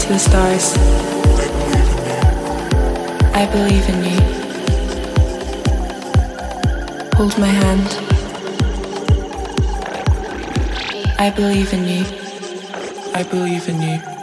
to the stars. I believe in you. Hold my hand. I believe in you. I believe in you.